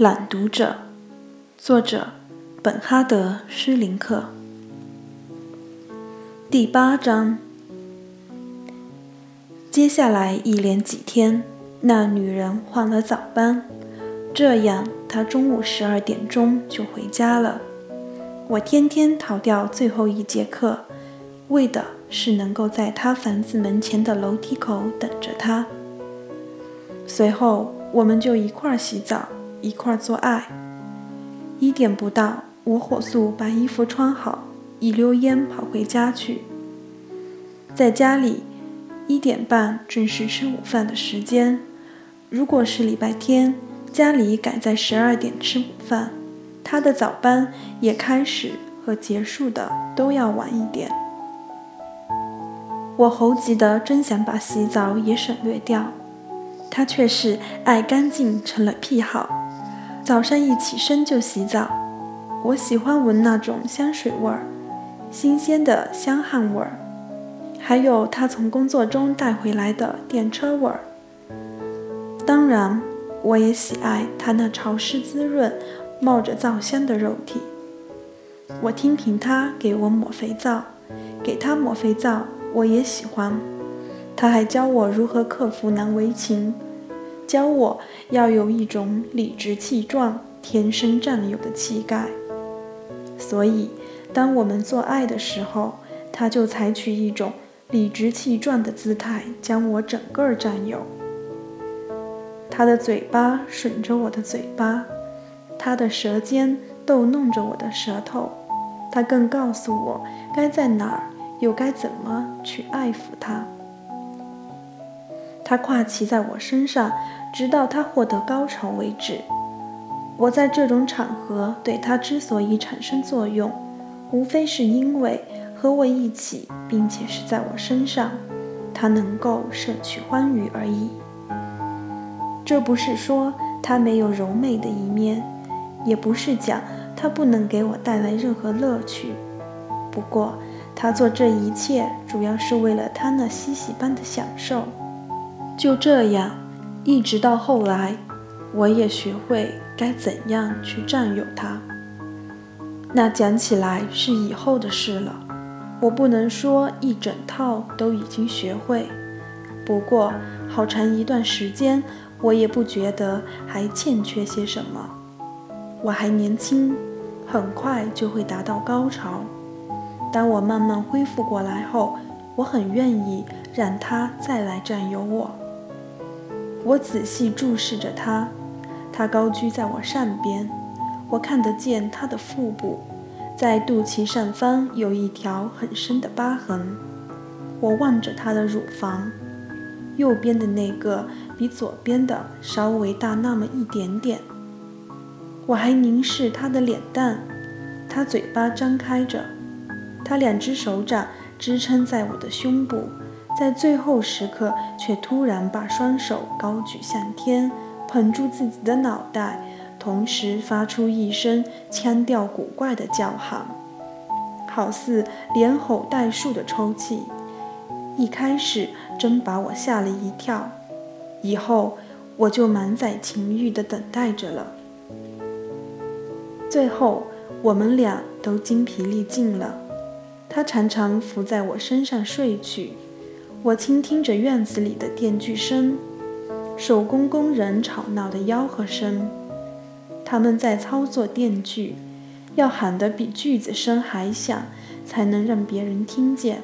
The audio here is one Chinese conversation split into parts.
朗读者，作者本哈德·施林克。第八章。接下来一连几天，那女人换了早班，这样她中午十二点钟就回家了。我天天逃掉最后一节课，为的是能够在她房子门前的楼梯口等着她。随后，我们就一块儿洗澡，一块做爱。一点不到，我火速把衣服穿好，一溜烟跑回家去。在家里。一点半正是吃午饭的时间。如果是礼拜天，家里赶在十二点吃午饭，他的早班也开始和结束的都要晚一点。我猴急的真想把洗澡也省略掉，他却是爱干净成了癖好，早上一起身就洗澡。我喜欢闻那种香水味儿，新鲜的香汗味儿。还有他从工作中带回来的电车味儿。当然，我也喜爱他那潮湿滋润、冒着皂香的肉体。我听凭他给我抹肥皂，给他抹肥皂，我也喜欢。他还教我如何克服难为情，教我要有一种理直气壮、天生占有的气概。所以，当我们做爱的时候，他就采取一种。理直气壮的姿态将我整个占有。他的嘴巴吮着我的嘴巴，他的舌尖逗弄着我的舌头，他更告诉我该在哪儿，又该怎么去爱抚他。他跨骑在我身上，直到他获得高潮为止。我在这种场合对他之所以产生作用，无非是因为。和我一起，并且是在我身上，他能够摄取欢愉而已。这不是说他没有柔美的一面，也不是讲他不能给我带来任何乐趣。不过，他做这一切主要是为了他那嬉戏般的享受。就这样，一直到后来，我也学会该怎样去占有他。那讲起来是以后的事了。我不能说一整套都已经学会，不过好长一段时间，我也不觉得还欠缺些什么。我还年轻，很快就会达到高潮。当我慢慢恢复过来后，我很愿意让他再来占有我。我仔细注视着他，他高居在我上边，我看得见他的腹部。在肚脐上方有一条很深的疤痕。我望着他的乳房，右边的那个比左边的稍微大那么一点点。我还凝视他的脸蛋，他嘴巴张开着，她两只手掌支撑在我的胸部，在最后时刻却突然把双手高举向天，捧住自己的脑袋。同时发出一声腔调古怪的叫喊，好似连吼带竖的抽泣。一开始真把我吓了一跳，以后我就满载情欲地等待着了。最后，我们俩都精疲力尽了。他常常伏在我身上睡去，我倾听着院子里的电锯声、手工工人吵闹的吆喝声。他们在操作电锯，要喊得比锯子声还响，才能让别人听见。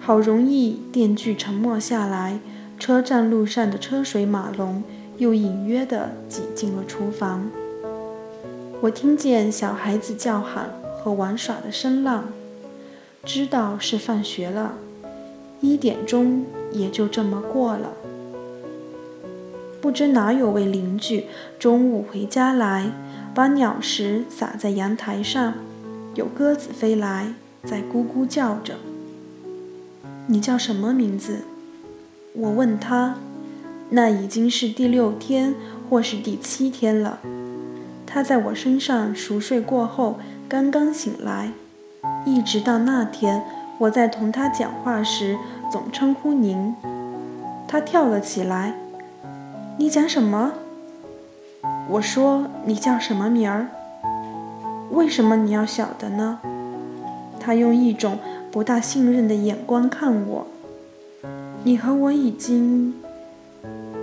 好容易，电锯沉默下来，车站路上的车水马龙又隐约地挤进了厨房。我听见小孩子叫喊和玩耍的声浪，知道是放学了，一点钟也就这么过了。不知哪有位邻居中午回家来，把鸟食撒在阳台上，有鸽子飞来，在咕咕叫着。你叫什么名字？我问他。那已经是第六天或是第七天了。他在我身上熟睡过后，刚刚醒来，一直到那天我在同他讲话时，总称呼您。他跳了起来。你讲什么？我说：“你叫什么名儿？为什么你要晓得呢？”他用一种不大信任的眼光看我。你和我已经……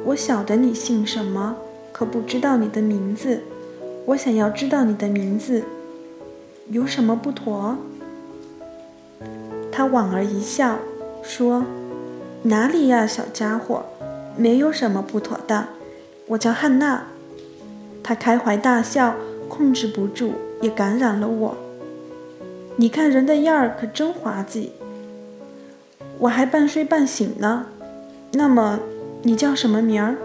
我晓得你姓什么，可不知道你的名字。我想要知道你的名字，有什么不妥？他莞尔一笑，说：“哪里呀，小家伙，没有什么不妥的。我叫汉娜。”他开怀大笑，控制不住，也感染了我。你看人的样儿可真滑稽。我还半睡半醒呢。那么，你叫什么名儿？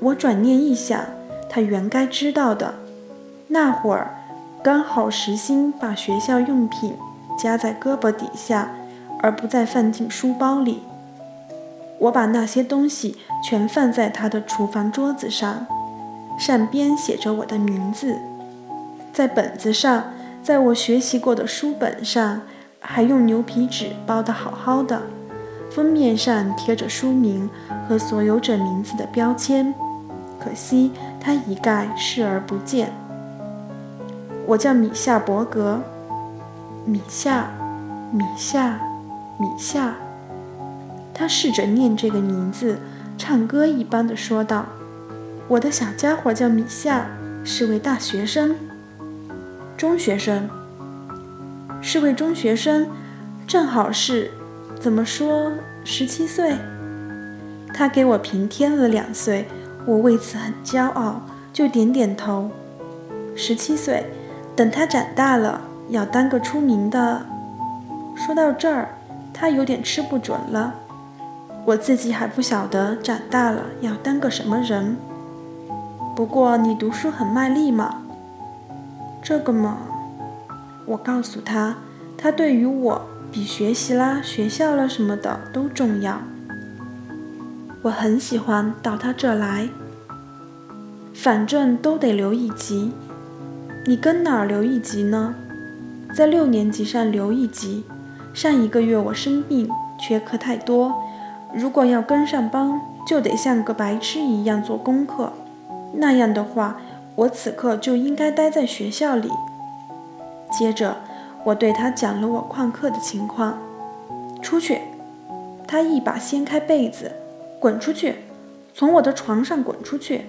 我转念一想，他原该知道的。那会儿，刚好时兴把学校用品夹在胳膊底下，而不再放进书包里。我把那些东西全放在他的厨房桌子上。上边写着我的名字，在本子上，在我学习过的书本上，还用牛皮纸包得好好的，封面上贴着书名和所有者名字的标签。可惜他一概视而不见。我叫米夏伯格，米夏，米夏，米夏。他试着念这个名字，唱歌一般的说道。我的小家伙叫米夏，是位大学生，中学生，是位中学生，正好是，怎么说，十七岁。他给我平添了两岁，我为此很骄傲，就点点头。十七岁，等他长大了，要当个出名的。说到这儿，他有点吃不准了。我自己还不晓得长大了要当个什么人。不过你读书很卖力嘛？这个嘛，我告诉他，他对于我比学习啦、学校啦什么的都重要。我很喜欢到他这来，反正都得留一级。你跟哪儿留一级呢？在六年级上留一级。上一个月我生病，缺课太多，如果要跟上班，就得像个白痴一样做功课。那样的话，我此刻就应该待在学校里。接着，我对他讲了我旷课的情况。出去！他一把掀开被子，滚出去！从我的床上滚出去！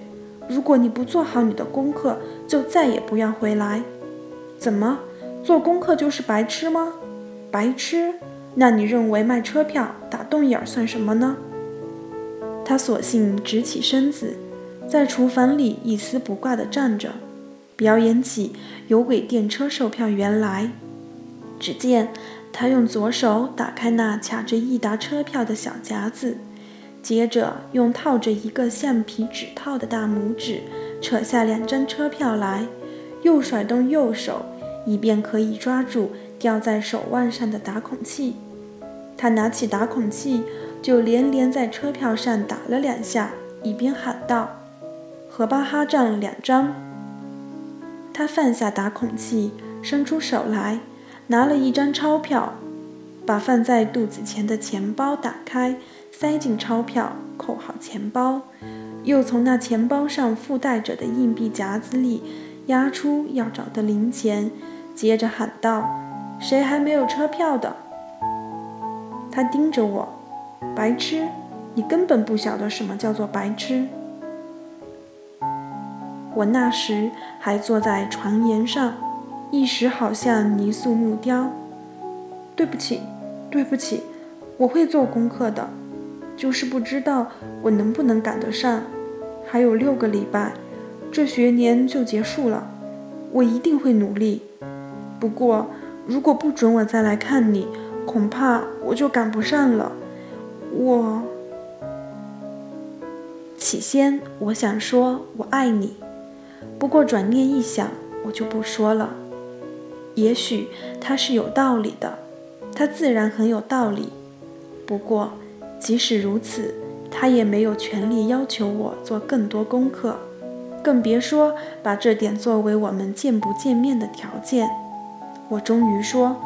如果你不做好你的功课，就再也不要回来。怎么，做功课就是白痴吗？白痴？那你认为卖车票打洞眼儿算什么呢？他索性直起身子。在厨房里一丝不挂地站着，表演起有轨电车售票员来。只见他用左手打开那卡着一沓车票的小夹子，接着用套着一个橡皮纸套的大拇指扯下两张车票来，又甩动右手，以便可以抓住吊在手腕上的打孔器。他拿起打孔器，就连连在车票上打了两下，一边喊道。和巴哈站两张。他放下打孔器，伸出手来，拿了一张钞票，把放在肚子前的钱包打开，塞进钞票，扣好钱包，又从那钱包上附带着的硬币夹子里压出要找的零钱，接着喊道：“谁还没有车票的？”他盯着我，白痴，你根本不晓得什么叫做白痴。我那时还坐在床沿上，一时好像泥塑木雕。对不起，对不起，我会做功课的，就是不知道我能不能赶得上。还有六个礼拜，这学年就结束了，我一定会努力。不过，如果不准我再来看你，恐怕我就赶不上了。我起先我想说我爱你。不过转念一想，我就不说了。也许他是有道理的，他自然很有道理。不过，即使如此，他也没有权利要求我做更多功课，更别说把这点作为我们见不见面的条件。我终于说：“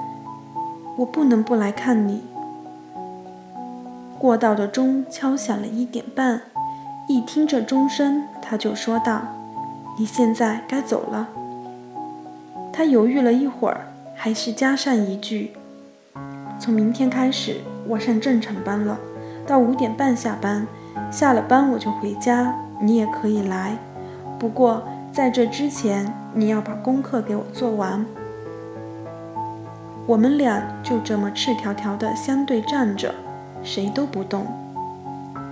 我不能不来看你。”过道的钟敲响了一点半，一听这钟声，他就说道：“你现在该走了。”他犹豫了一会儿，还是加上一句：“从明天开始，我上正常班了，到五点半下班，下了班我就回家，你也可以来。不过在这之前，你要把功课给我做完。”我们俩就这么赤条条的相对站着，谁都不动。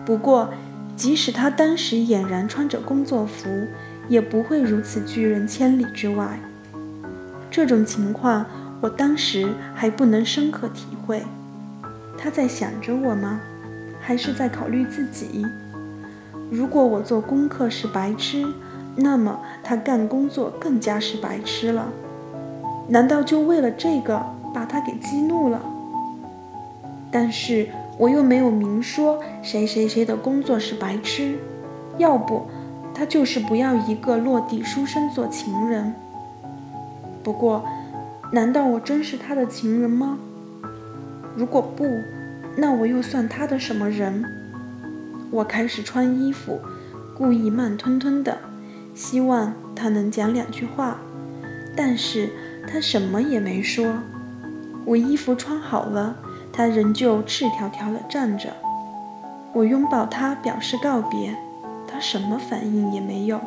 不过，即使他当时俨然穿着工作服，也不会如此拒人千里之外。这种情况，我当时还不能深刻体会。他在想着我吗？还是在考虑自己？如果我做功课是白痴，那么他干工作更加是白痴了。难道就为了这个？把他给激怒了，但是我又没有明说谁谁谁的工作是白痴，要不他就是不要一个落地书生做情人。不过，难道我真是他的情人吗？如果不，那我又算他的什么人？我开始穿衣服，故意慢吞吞的，希望他能讲两句话，但是他什么也没说。我衣服穿好了，他仍旧赤条条地站着。我拥抱他，表示告别，他什么反应也没有。